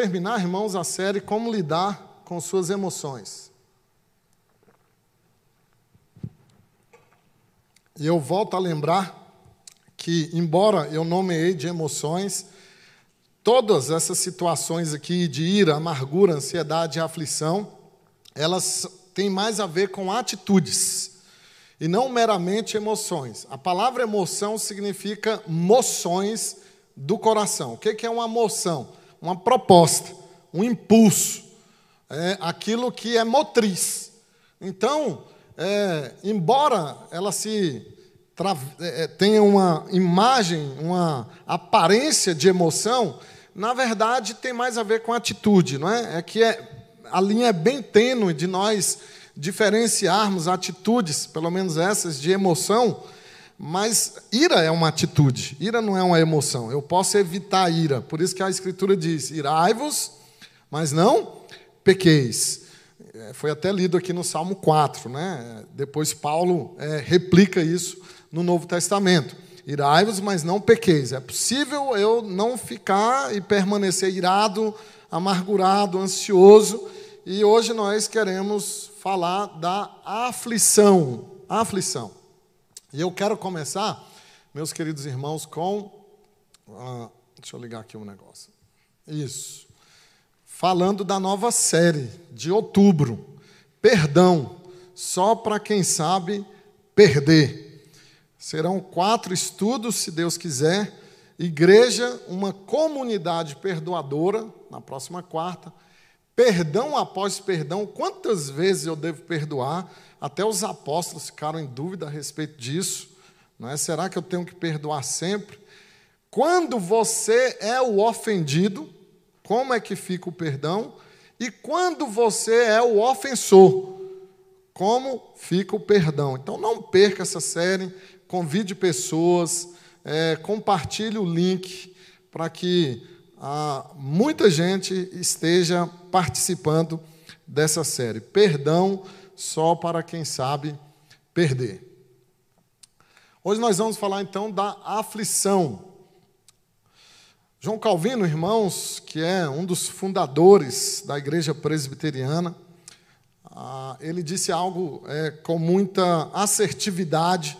terminar, irmãos, a série Como Lidar com Suas Emoções. E eu volto a lembrar que, embora eu nomeei de emoções, todas essas situações aqui de ira, amargura, ansiedade e aflição, elas têm mais a ver com atitudes e não meramente emoções. A palavra emoção significa moções do coração. O que é uma moção? Uma proposta, um impulso, é aquilo que é motriz. Então, é, embora ela se é, é, tenha uma imagem, uma aparência de emoção, na verdade tem mais a ver com atitude, não é? É que é, a linha é bem tênue de nós diferenciarmos atitudes, pelo menos essas, de emoção, mas ira é uma atitude, ira não é uma emoção. Eu posso evitar a ira, por isso que a Escritura diz: irai-vos, mas não pequeis. É, foi até lido aqui no Salmo 4, né? Depois Paulo é, replica isso no Novo Testamento. Irai-vos, mas não pequeis. É possível eu não ficar e permanecer irado, amargurado, ansioso. E hoje nós queremos falar da aflição. Aflição. E eu quero começar, meus queridos irmãos, com. Ah, deixa eu ligar aqui um negócio. Isso. Falando da nova série de outubro. Perdão. Só para quem sabe perder. Serão quatro estudos, se Deus quiser. Igreja, uma comunidade perdoadora, na próxima quarta. Perdão após perdão, quantas vezes eu devo perdoar? Até os apóstolos ficaram em dúvida a respeito disso. Não é? Será que eu tenho que perdoar sempre? Quando você é o ofendido, como é que fica o perdão? E quando você é o ofensor, como fica o perdão? Então não perca essa série, convide pessoas, é, compartilhe o link para que ah, muita gente esteja participando dessa série. Perdão só para quem sabe perder. Hoje nós vamos falar então da aflição. João Calvino, irmãos, que é um dos fundadores da igreja presbiteriana, ah, ele disse algo é, com muita assertividade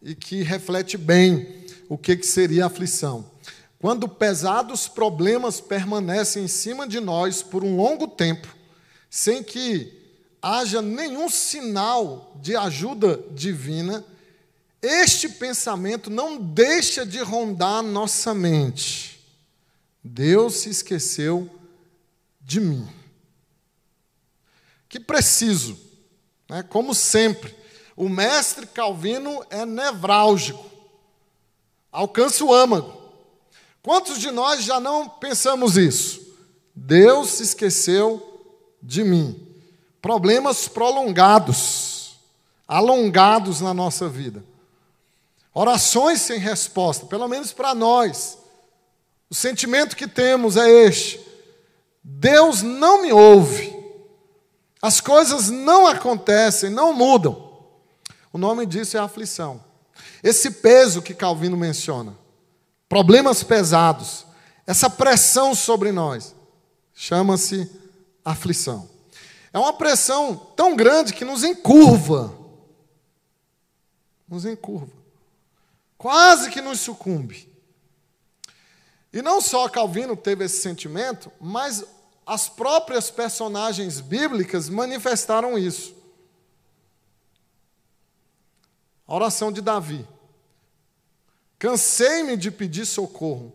e que reflete bem o que, que seria aflição. Quando pesados problemas permanecem em cima de nós por um longo tempo, sem que haja nenhum sinal de ajuda divina, este pensamento não deixa de rondar nossa mente. Deus se esqueceu de mim. Que preciso, né? como sempre, o mestre Calvino é nevrálgico, alcança o âmago. Quantos de nós já não pensamos isso? Deus se esqueceu de mim. Problemas prolongados, alongados na nossa vida. Orações sem resposta, pelo menos para nós. O sentimento que temos é este: Deus não me ouve. As coisas não acontecem, não mudam. O nome disso é aflição. Esse peso que Calvino menciona, problemas pesados, essa pressão sobre nós, chama-se aflição. É uma pressão tão grande que nos encurva. Nos encurva. Quase que nos sucumbe. E não só Calvino teve esse sentimento, mas as próprias personagens bíblicas manifestaram isso. A oração de Davi. Cansei-me de pedir socorro.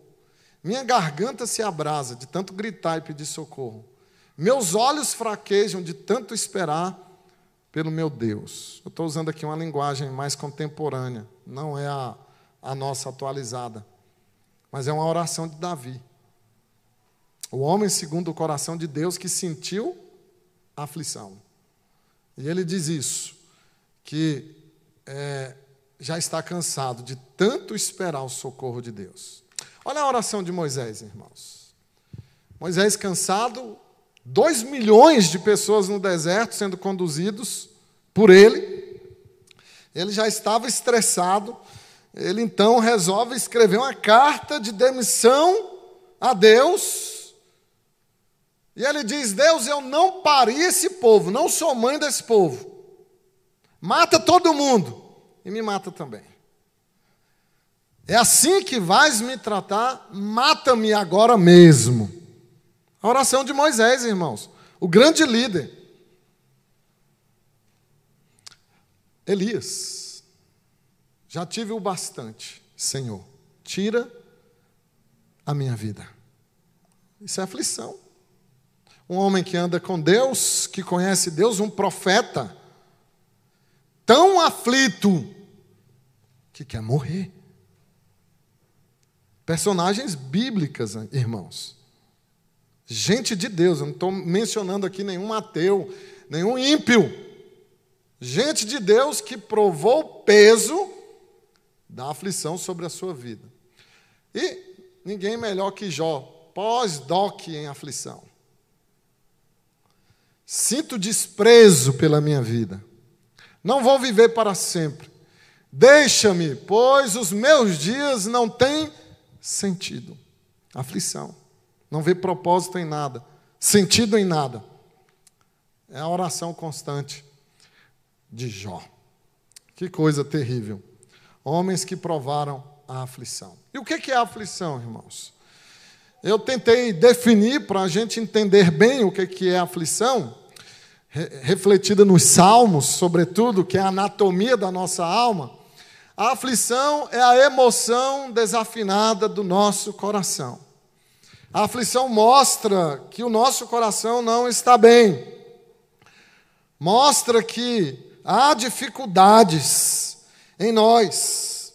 Minha garganta se abrasa de tanto gritar e pedir socorro. Meus olhos fraquejam de tanto esperar pelo meu Deus. Eu estou usando aqui uma linguagem mais contemporânea, não é a, a nossa atualizada, mas é uma oração de Davi. O homem segundo o coração de Deus que sentiu aflição. E ele diz isso, que é, já está cansado de tanto esperar o socorro de Deus. Olha a oração de Moisés, irmãos. Moisés cansado, dois milhões de pessoas no deserto sendo conduzidos por ele. Ele já estava estressado. Ele então resolve escrever uma carta de demissão a Deus E ele diz: Deus, eu não pari esse povo, não sou mãe desse povo. Mata todo mundo e me mata também. É assim que vais me tratar, mata-me agora mesmo. A oração de Moisés, irmãos, o grande líder. Elias, já tive o bastante, Senhor, tira a minha vida. Isso é aflição. Um homem que anda com Deus, que conhece Deus, um profeta, tão aflito que quer morrer. Personagens bíblicas, irmãos. Gente de Deus, eu não estou mencionando aqui nenhum ateu, nenhum ímpio. Gente de Deus que provou o peso da aflição sobre a sua vida. E ninguém melhor que Jó, pós-doc em aflição. Sinto desprezo pela minha vida. Não vou viver para sempre. Deixa-me, pois os meus dias não têm sentido. Aflição. Não vê propósito em nada, sentido em nada. É a oração constante de Jó. Que coisa terrível. Homens que provaram a aflição. E o que é a aflição, irmãos? Eu tentei definir para a gente entender bem o que é a aflição refletida nos Salmos, sobretudo, que é a anatomia da nossa alma, a aflição é a emoção desafinada do nosso coração. A aflição mostra que o nosso coração não está bem, mostra que há dificuldades em nós.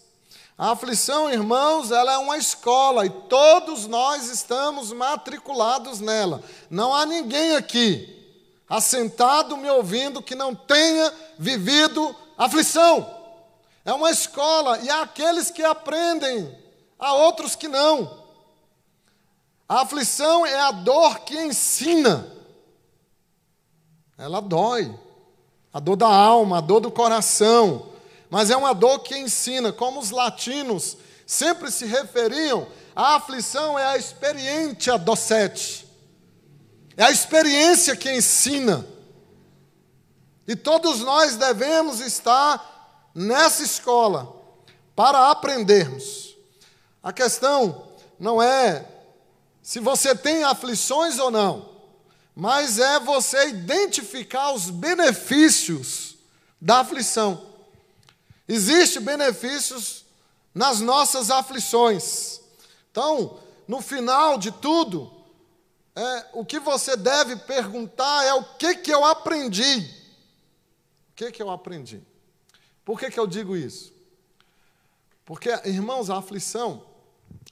A aflição, irmãos, ela é uma escola e todos nós estamos matriculados nela. Não há ninguém aqui assentado me ouvindo que não tenha vivido aflição. É uma escola e há aqueles que aprendem, há outros que não. A aflição é a dor que ensina. Ela dói. A dor da alma, a dor do coração. Mas é uma dor que ensina, como os latinos sempre se referiam, a aflição é a experiência docete. É a experiência que ensina. E todos nós devemos estar nessa escola para aprendermos. A questão não é se você tem aflições ou não, mas é você identificar os benefícios da aflição. Existem benefícios nas nossas aflições. Então, no final de tudo, é, o que você deve perguntar é o que, que eu aprendi. O que, que eu aprendi? Por que, que eu digo isso? Porque, irmãos, a aflição,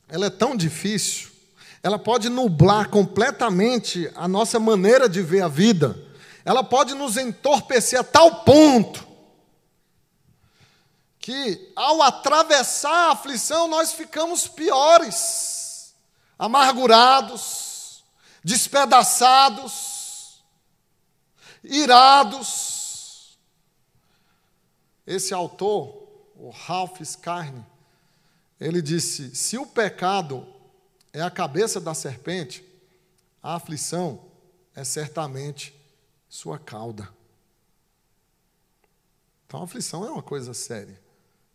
ela é tão difícil, ela pode nublar completamente a nossa maneira de ver a vida, ela pode nos entorpecer a tal ponto que, ao atravessar a aflição, nós ficamos piores, amargurados, despedaçados, irados. Esse autor, o Ralph Scarne, ele disse: se o pecado é a cabeça da serpente, a aflição é certamente sua cauda. Então a aflição é uma coisa séria,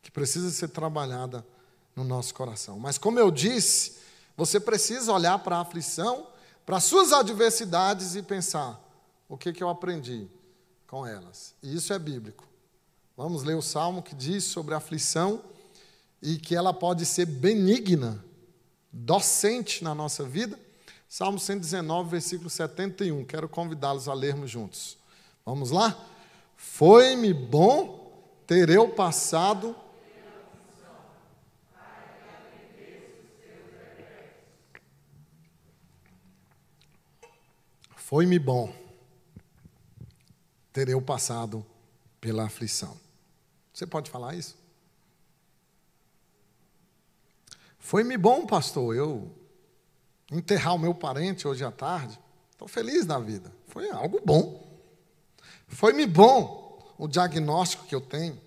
que precisa ser trabalhada no nosso coração. Mas como eu disse, você precisa olhar para a aflição para suas adversidades e pensar: o que, que eu aprendi com elas? E isso é bíblico. Vamos ler o salmo que diz sobre a aflição e que ela pode ser benigna, docente na nossa vida. Salmo 119, versículo 71. Quero convidá-los a lermos juntos. Vamos lá? Foi-me bom ter eu passado Foi-me bom ter eu passado pela aflição. Você pode falar isso? Foi-me bom, pastor, eu enterrar o meu parente hoje à tarde. Estou feliz na vida. Foi algo bom. Foi-me bom o diagnóstico que eu tenho.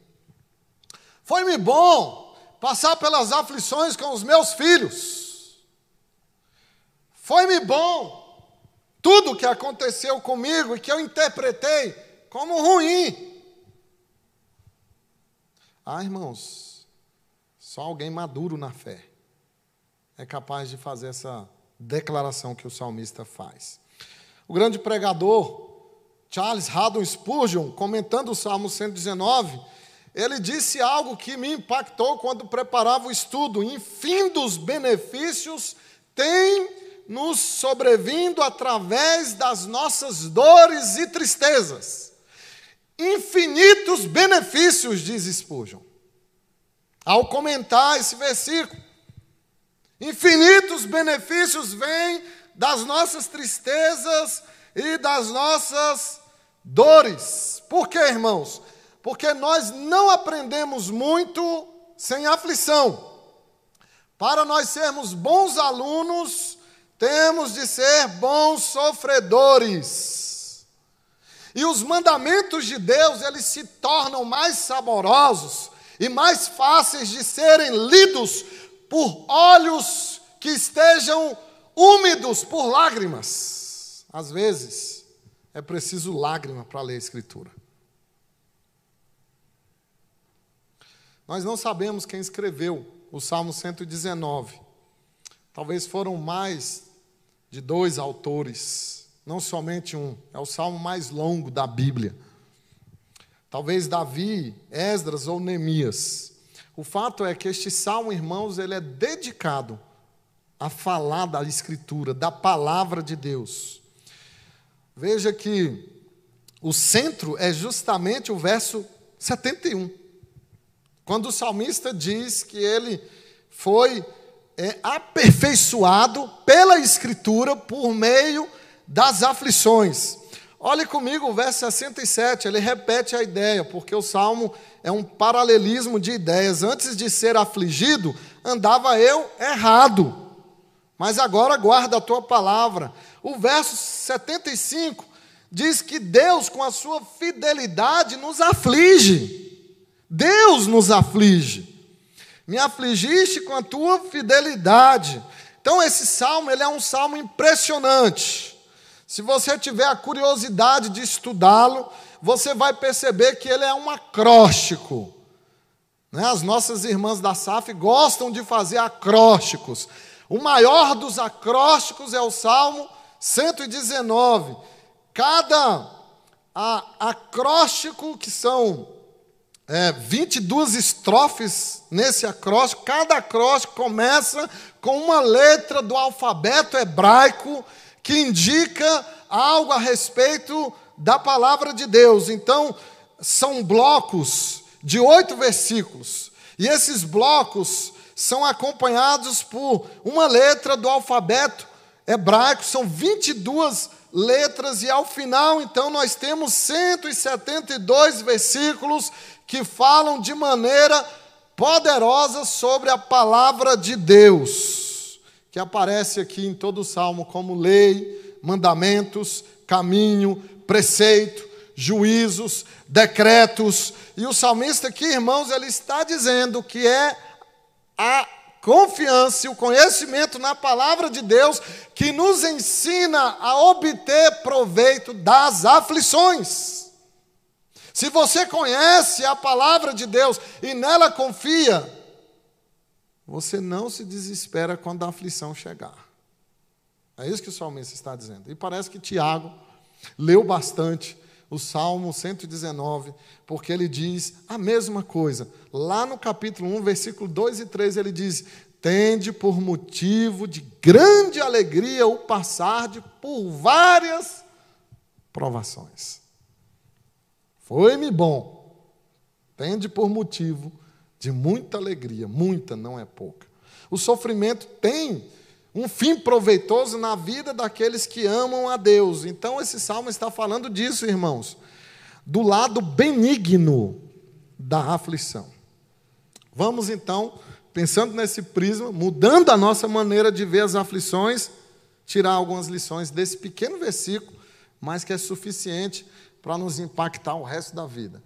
Foi-me bom passar pelas aflições com os meus filhos. Foi-me bom tudo que aconteceu comigo e que eu interpretei como ruim. Ah, irmãos, só alguém maduro na fé é capaz de fazer essa declaração que o salmista faz. O grande pregador Charles Haddon Spurgeon, comentando o Salmo 119, ele disse algo que me impactou quando preparava o estudo: infindos benefícios têm nos sobrevindo através das nossas dores e tristezas infinitos benefícios, diz Spurgeon, ao comentar esse versículo. Infinitos benefícios vêm das nossas tristezas e das nossas dores. Por quê, irmãos? Porque nós não aprendemos muito sem aflição. Para nós sermos bons alunos, temos de ser bons sofredores. E os mandamentos de Deus, eles se tornam mais saborosos e mais fáceis de serem lidos por olhos que estejam úmidos por lágrimas. Às vezes, é preciso lágrima para ler a Escritura. Nós não sabemos quem escreveu o Salmo 119. Talvez foram mais de dois autores não somente um, é o salmo mais longo da Bíblia. Talvez Davi, Esdras ou Neemias. O fato é que este salmo, irmãos, ele é dedicado a falar da Escritura, da palavra de Deus. Veja que o centro é justamente o verso 71. Quando o salmista diz que ele foi é, aperfeiçoado pela Escritura por meio das aflições. Olhe comigo o verso 67, ele repete a ideia, porque o salmo é um paralelismo de ideias. Antes de ser afligido, andava eu errado, mas agora guarda a tua palavra. O verso 75 diz que Deus, com a sua fidelidade, nos aflige. Deus nos aflige. Me afligiste com a tua fidelidade. Então esse salmo, ele é um salmo impressionante. Se você tiver a curiosidade de estudá-lo, você vai perceber que ele é um acróstico. Né? As nossas irmãs da SAF gostam de fazer acrósticos. O maior dos acrósticos é o Salmo 119. Cada acróstico, que são é, 22 estrofes nesse acróstico, cada acróstico começa com uma letra do alfabeto hebraico que indica algo a respeito da palavra de Deus. Então, são blocos de oito versículos, e esses blocos são acompanhados por uma letra do alfabeto hebraico, são 22 letras, e ao final, então, nós temos 172 versículos que falam de maneira poderosa sobre a palavra de Deus que aparece aqui em todo o salmo como lei, mandamentos, caminho, preceito, juízos, decretos. E o salmista aqui, irmãos, ele está dizendo que é a confiança e o conhecimento na palavra de Deus que nos ensina a obter proveito das aflições. Se você conhece a palavra de Deus e nela confia, você não se desespera quando a aflição chegar. É isso que o salmista está dizendo. E parece que Tiago leu bastante o Salmo 119, porque ele diz a mesma coisa. Lá no capítulo 1, versículo 2 e 3, ele diz: Tende por motivo de grande alegria o passar de por várias provações. Foi-me bom. Tende por motivo muita alegria, muita não é pouca. O sofrimento tem um fim proveitoso na vida daqueles que amam a Deus. Então, esse salmo está falando disso, irmãos, do lado benigno da aflição. Vamos então, pensando nesse prisma, mudando a nossa maneira de ver as aflições, tirar algumas lições desse pequeno versículo, mas que é suficiente para nos impactar o resto da vida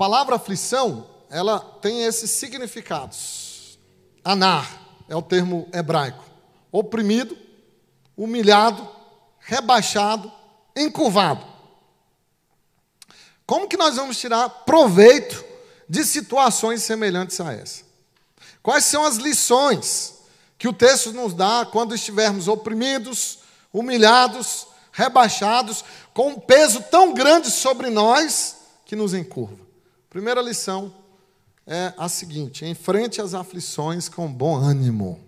palavra aflição, ela tem esses significados. Anar é o termo hebraico. Oprimido, humilhado, rebaixado, encurvado. Como que nós vamos tirar proveito de situações semelhantes a essa? Quais são as lições que o texto nos dá quando estivermos oprimidos, humilhados, rebaixados, com um peso tão grande sobre nós que nos encurva? Primeira lição é a seguinte: enfrente as aflições com bom ânimo.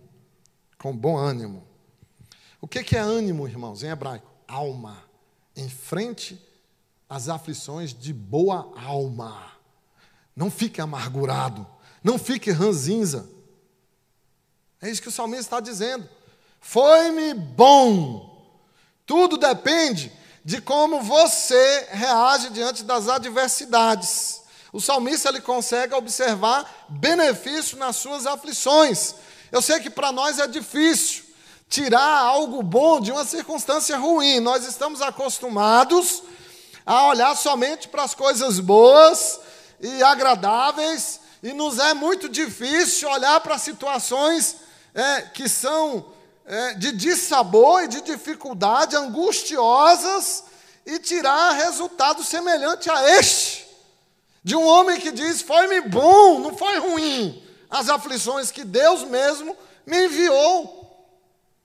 Com bom ânimo. O que é ânimo, irmãos, em hebraico? Alma. Enfrente as aflições de boa alma. Não fique amargurado. Não fique ranzinza. É isso que o salmista está dizendo. Foi-me bom. Tudo depende de como você reage diante das adversidades. O salmista ele consegue observar benefício nas suas aflições. Eu sei que para nós é difícil tirar algo bom de uma circunstância ruim. Nós estamos acostumados a olhar somente para as coisas boas e agradáveis, e nos é muito difícil olhar para situações é, que são é, de dissabor e de dificuldade, angustiosas, e tirar resultado semelhante a este. De um homem que diz: Foi-me bom, não foi ruim, as aflições que Deus mesmo me enviou.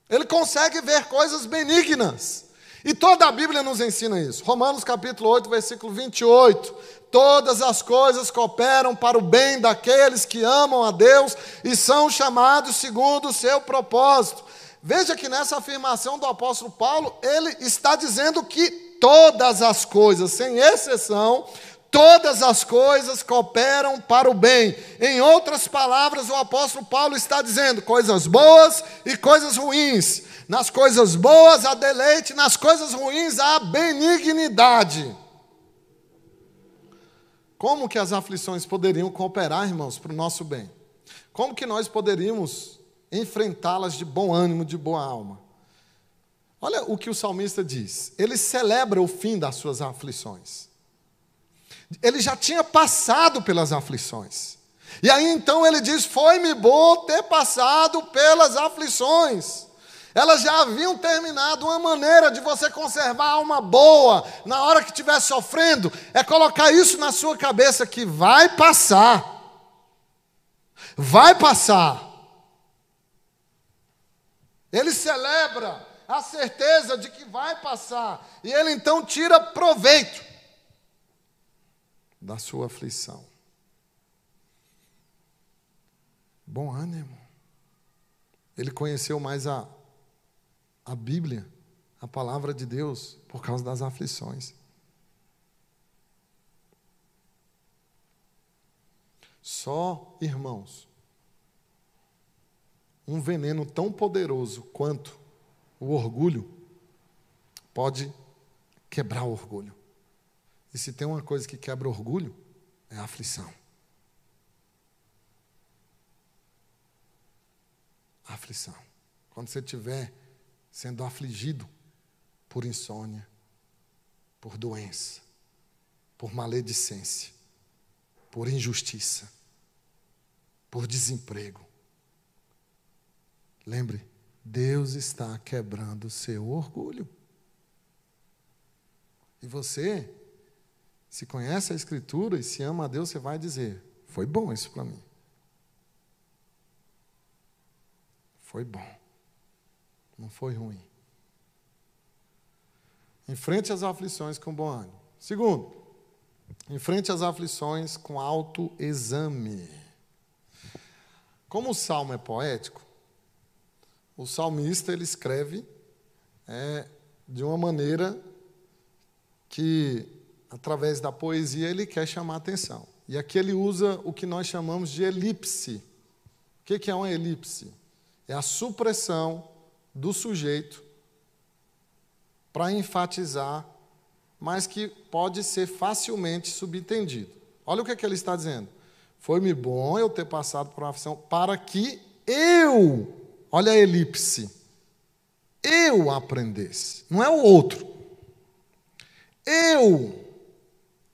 Ele consegue ver coisas benignas. E toda a Bíblia nos ensina isso. Romanos capítulo 8, versículo 28. Todas as coisas cooperam para o bem daqueles que amam a Deus e são chamados segundo o seu propósito. Veja que nessa afirmação do apóstolo Paulo, ele está dizendo que todas as coisas, sem exceção, todas as coisas cooperam para o bem. Em outras palavras, o apóstolo Paulo está dizendo coisas boas e coisas ruins. Nas coisas boas há deleite, nas coisas ruins há benignidade. Como que as aflições poderiam cooperar, irmãos, para o nosso bem? Como que nós poderíamos enfrentá-las de bom ânimo, de boa alma? Olha o que o salmista diz. Ele celebra o fim das suas aflições. Ele já tinha passado pelas aflições. E aí então ele diz: Foi-me bom ter passado pelas aflições. Elas já haviam terminado. Uma maneira de você conservar a alma boa na hora que estiver sofrendo é colocar isso na sua cabeça que vai passar. Vai passar. Ele celebra a certeza de que vai passar. E ele então tira proveito da sua aflição. Bom ânimo. Ele conheceu mais a a Bíblia, a palavra de Deus, por causa das aflições. Só, irmãos, um veneno tão poderoso quanto o orgulho pode quebrar o orgulho. E se tem uma coisa que quebra orgulho, é a aflição. A aflição. Quando você tiver sendo afligido por insônia, por doença, por maledicência, por injustiça, por desemprego. Lembre, Deus está quebrando o seu orgulho. E você, se conhece a Escritura e se ama a Deus, você vai dizer: foi bom isso para mim. Foi bom. Não foi ruim. Enfrente as aflições com bom ânimo. Segundo, enfrente as aflições com autoexame. Como o salmo é poético, o salmista ele escreve é, de uma maneira que, através da poesia, ele quer chamar a atenção. E aqui ele usa o que nós chamamos de elipse. O que é uma elipse? É a supressão do sujeito para enfatizar, mas que pode ser facilmente subentendido. Olha o que, é que ele está dizendo. Foi-me bom eu ter passado por uma aflição para que eu, olha a elipse, eu aprendesse, não é o outro. Eu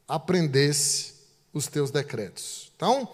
aprendesse os teus decretos. Então,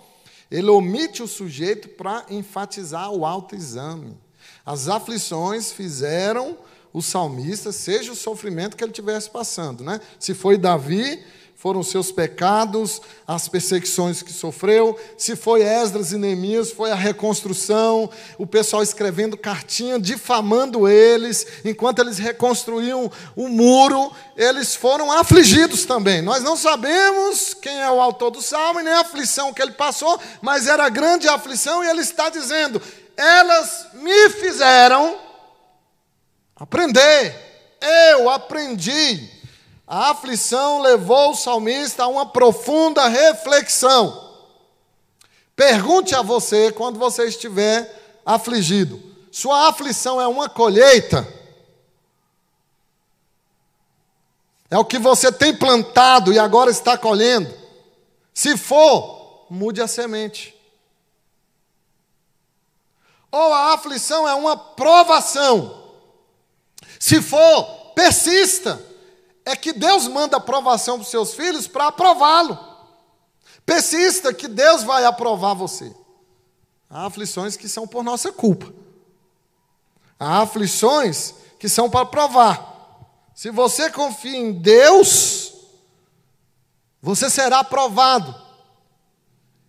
ele omite o sujeito para enfatizar o autoexame. As aflições fizeram o salmista, seja o sofrimento que ele estivesse passando. Né? Se foi Davi, foram seus pecados, as perseguições que sofreu. Se foi Esdras e Neemias, foi a reconstrução, o pessoal escrevendo cartinha, difamando eles, enquanto eles reconstruíam o muro, eles foram afligidos também. Nós não sabemos quem é o autor do salmo e nem a aflição que ele passou, mas era grande aflição e ele está dizendo: elas me fizeram aprender, eu aprendi a aflição levou o salmista a uma profunda reflexão. Pergunte a você, quando você estiver afligido: sua aflição é uma colheita? É o que você tem plantado e agora está colhendo? Se for, mude a semente. Ou a aflição é uma provação? Se for, persista é que Deus manda aprovação para os seus filhos para aprová-lo. Persista que Deus vai aprovar você. Há aflições que são por nossa culpa. Há aflições que são para provar. Se você confia em Deus, você será aprovado.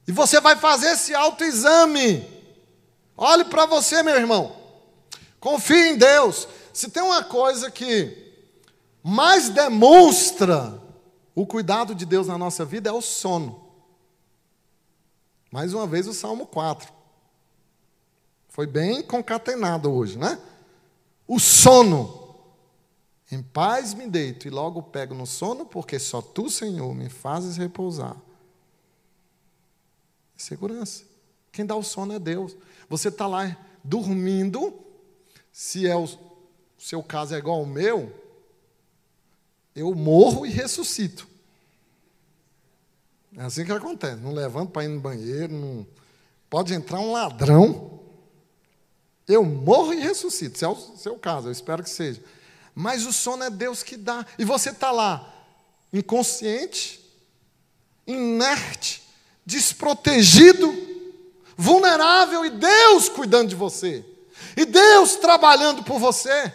E você vai fazer esse autoexame. Olhe para você, meu irmão. Confie em Deus. Se tem uma coisa que mais demonstra o cuidado de Deus na nossa vida é o sono. Mais uma vez o Salmo 4. Foi bem concatenado hoje, né? O sono. Em paz me deito e logo pego no sono, porque só tu, Senhor, me fazes repousar. Segurança. Quem dá o sono é Deus. Você está lá dormindo, se é o seu caso é igual ao meu, eu morro e ressuscito. É assim que acontece. Não levanto para ir no banheiro, não... pode entrar um ladrão. Eu morro e ressuscito. Se é o seu caso, eu espero que seja. Mas o sono é Deus que dá. E você está lá, inconsciente, inerte, desprotegido, vulnerável, e Deus cuidando de você. E Deus trabalhando por você.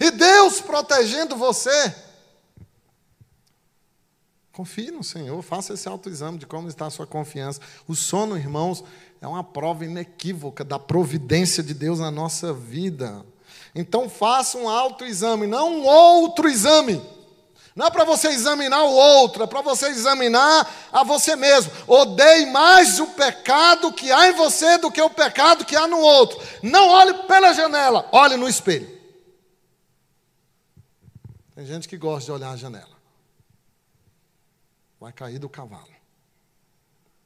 E Deus protegendo você. Confie no Senhor, faça esse autoexame de como está a sua confiança. O sono, irmãos, é uma prova inequívoca da providência de Deus na nossa vida. Então faça um autoexame, não um outro exame. Não é para você examinar o outro, é para você examinar a você mesmo. Odeie mais o pecado que há em você do que o pecado que há no outro. Não olhe pela janela, olhe no espelho. Tem gente que gosta de olhar a janela vai cair do cavalo.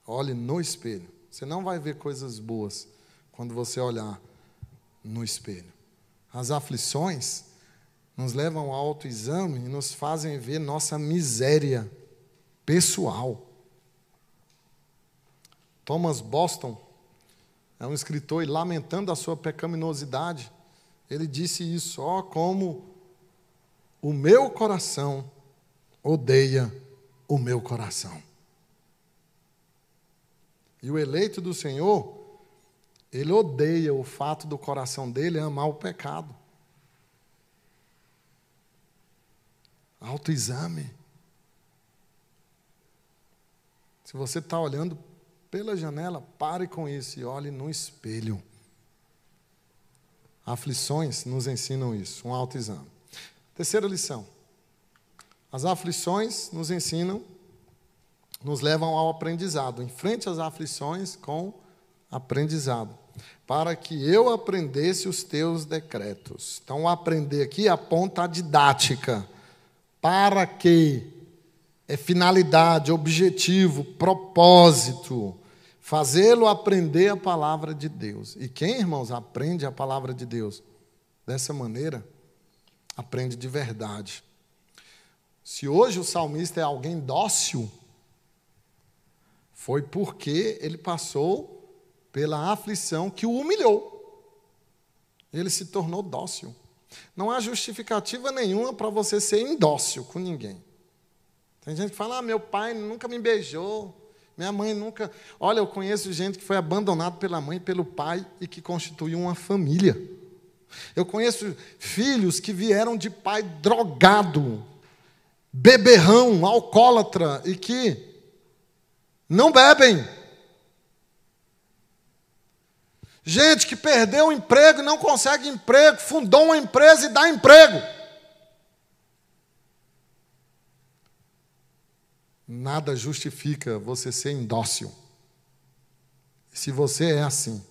Olhe no espelho. Você não vai ver coisas boas quando você olhar no espelho. As aflições nos levam ao autoexame e nos fazem ver nossa miséria pessoal. Thomas Boston é um escritor e lamentando a sua pecaminosidade, ele disse isso: ó, oh, como o meu coração odeia o meu coração. E o eleito do Senhor, ele odeia o fato do coração dele amar o pecado. Autoexame. Se você está olhando pela janela, pare com isso e olhe no espelho. Aflições nos ensinam isso, um autoexame. Terceira lição. As aflições nos ensinam, nos levam ao aprendizado. Enfrente as aflições com aprendizado. Para que eu aprendesse os teus decretos. Então, aprender aqui aponta a didática. Para que é finalidade, objetivo, propósito. Fazê-lo aprender a palavra de Deus. E quem, irmãos, aprende a palavra de Deus dessa maneira, aprende de verdade. Se hoje o salmista é alguém dócil, foi porque ele passou pela aflição que o humilhou. Ele se tornou dócil. Não há justificativa nenhuma para você ser indócil com ninguém. Tem gente que fala: ah, meu pai nunca me beijou, minha mãe nunca. Olha, eu conheço gente que foi abandonado pela mãe e pelo pai e que constituiu uma família. Eu conheço filhos que vieram de pai drogado, beberrão, alcoólatra e que não bebem. Gente que perdeu o emprego e não consegue emprego, fundou uma empresa e dá emprego. Nada justifica você ser indócil. Se você é assim,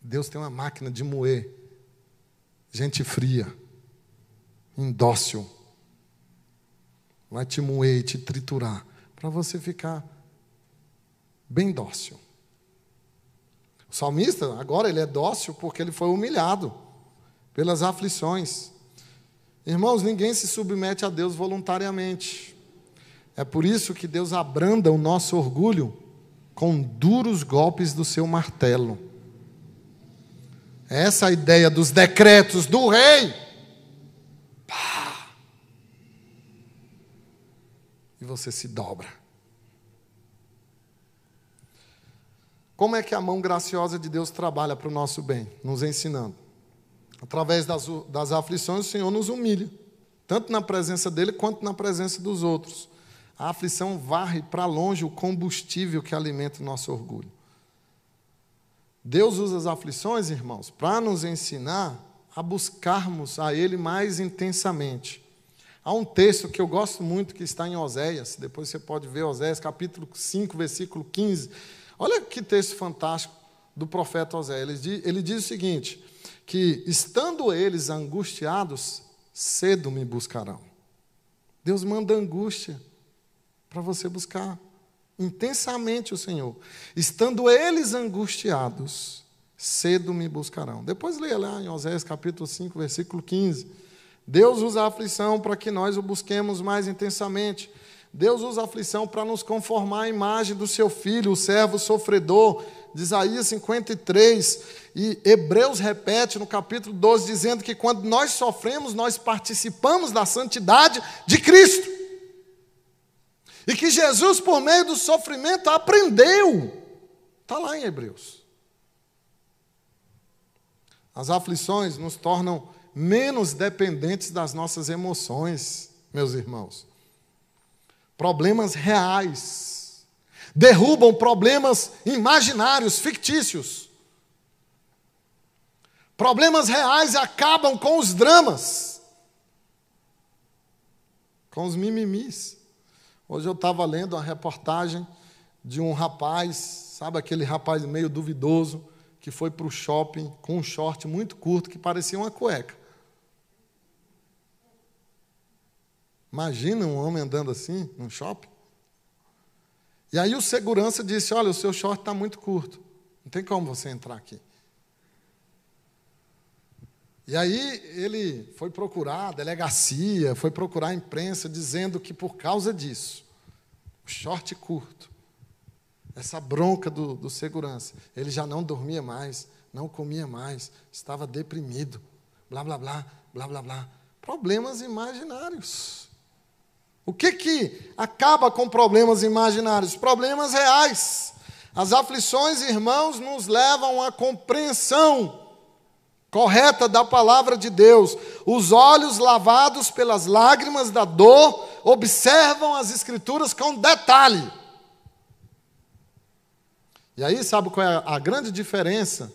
Deus tem uma máquina de moer gente fria, indócil. Vai te moer te triturar para você ficar bem dócil. O salmista, agora ele é dócil porque ele foi humilhado pelas aflições. Irmãos, ninguém se submete a Deus voluntariamente. É por isso que Deus abranda o nosso orgulho com duros golpes do seu martelo. É essa a ideia dos decretos do rei. E você se dobra. Como é que a mão graciosa de Deus trabalha para o nosso bem? Nos ensinando. Através das, das aflições, o Senhor nos humilha, tanto na presença dele quanto na presença dos outros. A aflição varre para longe o combustível que alimenta o nosso orgulho. Deus usa as aflições, irmãos, para nos ensinar a buscarmos a Ele mais intensamente. Há um texto que eu gosto muito que está em Oséias, depois você pode ver Oséias, capítulo 5, versículo 15. Olha que texto fantástico do profeta Oséias. Ele diz, o seguinte: que estando eles angustiados, cedo me buscarão. Deus manda angústia para você buscar intensamente o Senhor. Estando eles angustiados, cedo me buscarão. Depois leia lá em Oséias capítulo 5, versículo 15. Deus usa a aflição para que nós o busquemos mais intensamente. Deus usa a aflição para nos conformar à imagem do seu filho, o servo sofredor, de Isaías 53. E Hebreus repete no capítulo 12, dizendo que quando nós sofremos, nós participamos da santidade de Cristo. E que Jesus, por meio do sofrimento, aprendeu. Está lá em Hebreus. As aflições nos tornam menos dependentes das nossas emoções, meus irmãos. Problemas reais derrubam problemas imaginários, fictícios. Problemas reais acabam com os dramas, com os mimimis. Hoje eu estava lendo uma reportagem de um rapaz, sabe aquele rapaz meio duvidoso, que foi para o shopping com um short muito curto que parecia uma cueca. Imagina um homem andando assim num shopping. E aí o segurança disse: Olha, o seu short está muito curto. Não tem como você entrar aqui. E aí ele foi procurar a delegacia, foi procurar a imprensa, dizendo que por causa disso, o short curto, essa bronca do, do segurança, ele já não dormia mais, não comia mais, estava deprimido, blá, blá, blá, blá, blá, blá. Problemas imaginários. O que que acaba com problemas imaginários? Problemas reais. As aflições, irmãos, nos levam à compreensão correta da palavra de Deus. Os olhos lavados pelas lágrimas da dor observam as Escrituras com detalhe. E aí, sabe qual é a grande diferença?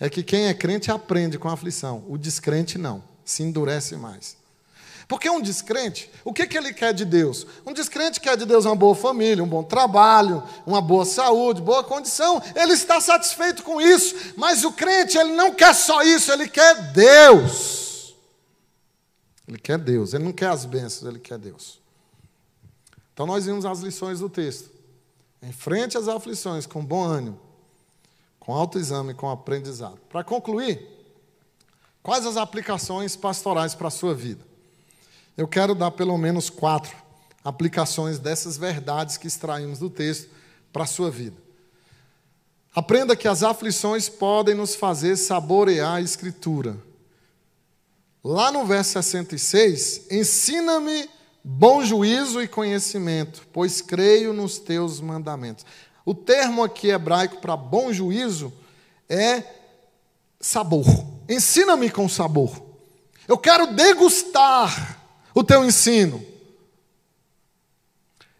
É que quem é crente aprende com a aflição, o descrente não, se endurece mais. Porque um descrente, o que, que ele quer de Deus? Um descrente quer de Deus uma boa família, um bom trabalho, uma boa saúde, boa condição. Ele está satisfeito com isso. Mas o crente, ele não quer só isso, ele quer Deus. Ele quer Deus, ele não quer as bênçãos, ele quer Deus. Então nós vimos as lições do texto. Enfrente as aflições com bom ânimo, com autoexame, com aprendizado. Para concluir, quais as aplicações pastorais para a sua vida? Eu quero dar pelo menos quatro aplicações dessas verdades que extraímos do texto para a sua vida. Aprenda que as aflições podem nos fazer saborear a Escritura. Lá no verso 66, ensina-me bom juízo e conhecimento, pois creio nos teus mandamentos. O termo aqui hebraico para bom juízo é sabor. Ensina-me com sabor. Eu quero degustar o teu ensino.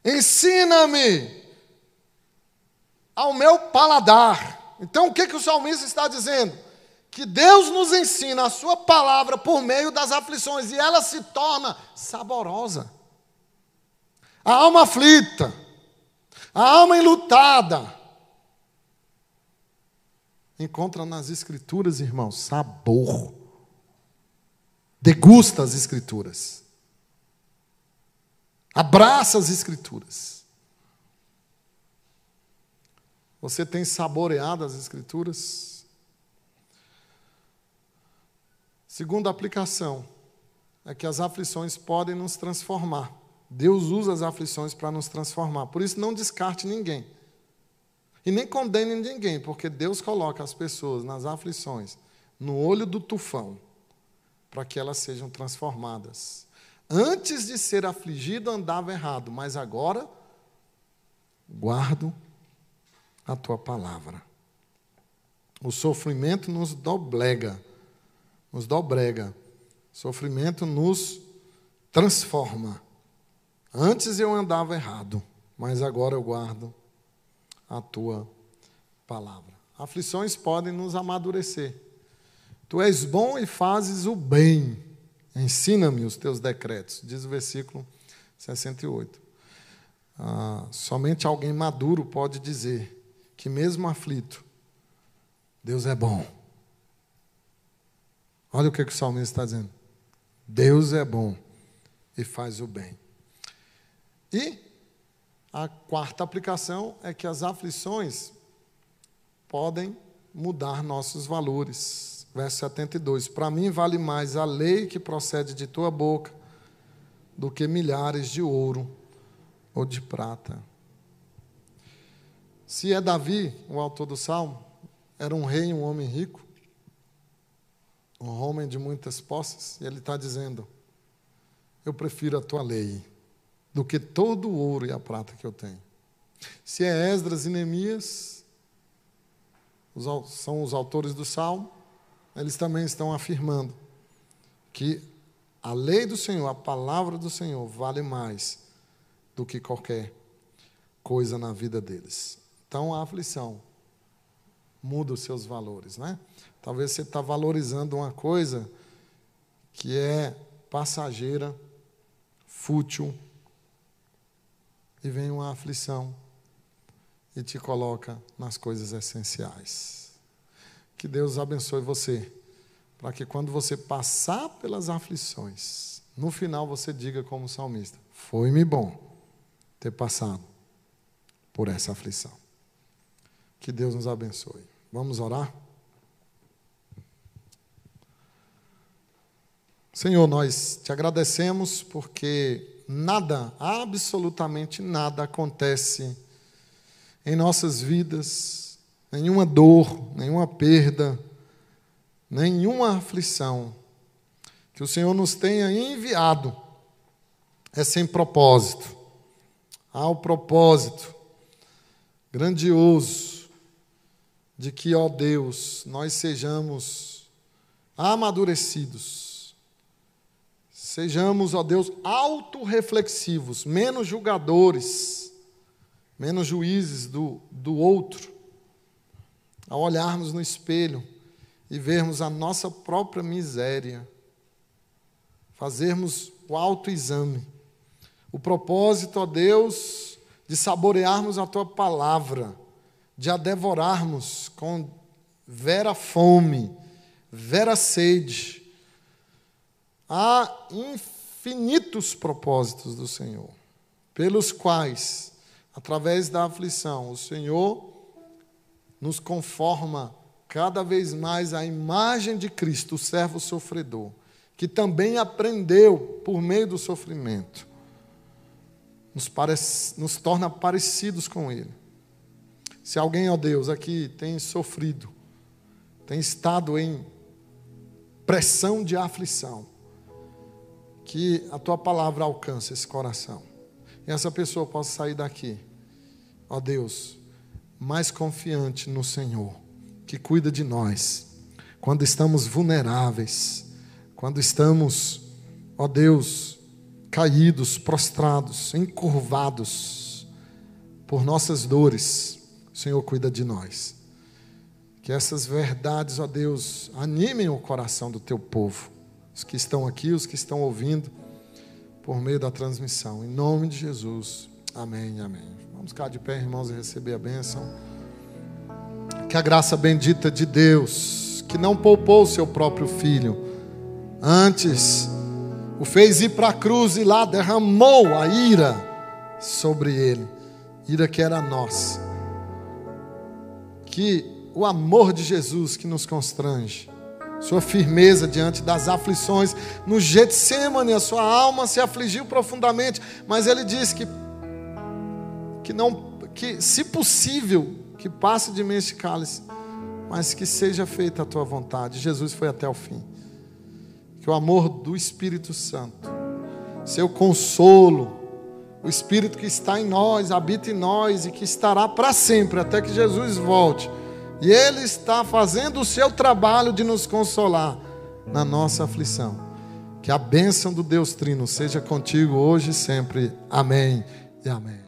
Ensina-me ao meu paladar. Então, o que, que o salmista está dizendo? Que Deus nos ensina a sua palavra por meio das aflições e ela se torna saborosa. A alma aflita, a alma enlutada, encontra nas Escrituras, irmãos, sabor. Degusta as Escrituras. Abraça as Escrituras. Você tem saboreado as Escrituras? Segunda aplicação é que as aflições podem nos transformar. Deus usa as aflições para nos transformar. Por isso, não descarte ninguém. E nem condene ninguém, porque Deus coloca as pessoas nas aflições, no olho do tufão, para que elas sejam transformadas. Antes de ser afligido, andava errado, mas agora guardo a tua palavra. O sofrimento nos doblega, nos dobrega. O sofrimento nos transforma. Antes eu andava errado, mas agora eu guardo a tua palavra. Aflições podem nos amadurecer. Tu és bom e fazes o bem. Ensina-me os teus decretos, diz o versículo 68. Ah, somente alguém maduro pode dizer que, mesmo aflito, Deus é bom. Olha o que, que o salmista está dizendo. Deus é bom e faz o bem. E a quarta aplicação é que as aflições podem mudar nossos valores. Verso 72. Para mim vale mais a lei que procede de tua boca do que milhares de ouro ou de prata. Se é Davi, o autor do salmo, era um rei, um homem rico, um homem de muitas posses, e ele está dizendo: Eu prefiro a tua lei do que todo o ouro e a prata que eu tenho. Se é Esdras e Neemias, são os autores do Salmo, eles também estão afirmando que a lei do Senhor, a palavra do Senhor, vale mais do que qualquer coisa na vida deles. Então a aflição muda os seus valores, né? Talvez você está valorizando uma coisa que é passageira, fútil, e vem uma aflição e te coloca nas coisas essenciais. Que Deus abençoe você, para que quando você passar pelas aflições, no final você diga como salmista: Foi-me bom ter passado por essa aflição. Que Deus nos abençoe. Vamos orar? Senhor, nós te agradecemos porque nada, absolutamente nada acontece em nossas vidas, nenhuma dor, nenhuma perda, nenhuma aflição que o Senhor nos tenha enviado é sem propósito. Há o propósito grandioso de que, ó Deus, nós sejamos amadurecidos Sejamos, ó Deus, autorreflexivos, menos julgadores, menos juízes do, do outro. Ao olharmos no espelho e vermos a nossa própria miséria, fazermos o autoexame. O propósito, ó Deus, de saborearmos a tua palavra, de a devorarmos com vera fome, vera sede Há infinitos propósitos do Senhor, pelos quais, através da aflição, o Senhor nos conforma cada vez mais à imagem de Cristo, o servo sofredor, que também aprendeu por meio do sofrimento. Nos, parece, nos torna parecidos com Ele. Se alguém, ó Deus, aqui tem sofrido, tem estado em pressão de aflição, que a tua palavra alcance esse coração. E essa pessoa possa sair daqui, ó Deus, mais confiante no Senhor, que cuida de nós, quando estamos vulneráveis, quando estamos, ó Deus, caídos, prostrados, encurvados por nossas dores, o Senhor cuida de nós. Que essas verdades, ó Deus, animem o coração do teu povo, os que estão aqui, os que estão ouvindo por meio da transmissão. Em nome de Jesus. Amém, amém. Vamos ficar de pé, irmãos, e receber a bênção. Que a graça bendita de Deus, que não poupou o seu próprio filho, antes o fez ir para a cruz e lá derramou a ira sobre ele, ira que era nossa. Que o amor de Jesus que nos constrange, sua firmeza diante das aflições, no Getsemane a sua alma se afligiu profundamente, mas ele disse que que não que se possível que passe de mim este cálice, mas que seja feita a tua vontade. Jesus foi até o fim. Que o amor do Espírito Santo, seu consolo, o Espírito que está em nós, habita em nós e que estará para sempre até que Jesus volte e Ele está fazendo o seu trabalho de nos consolar na nossa aflição. Que a bênção do Deus Trino seja contigo hoje e sempre. Amém e amém.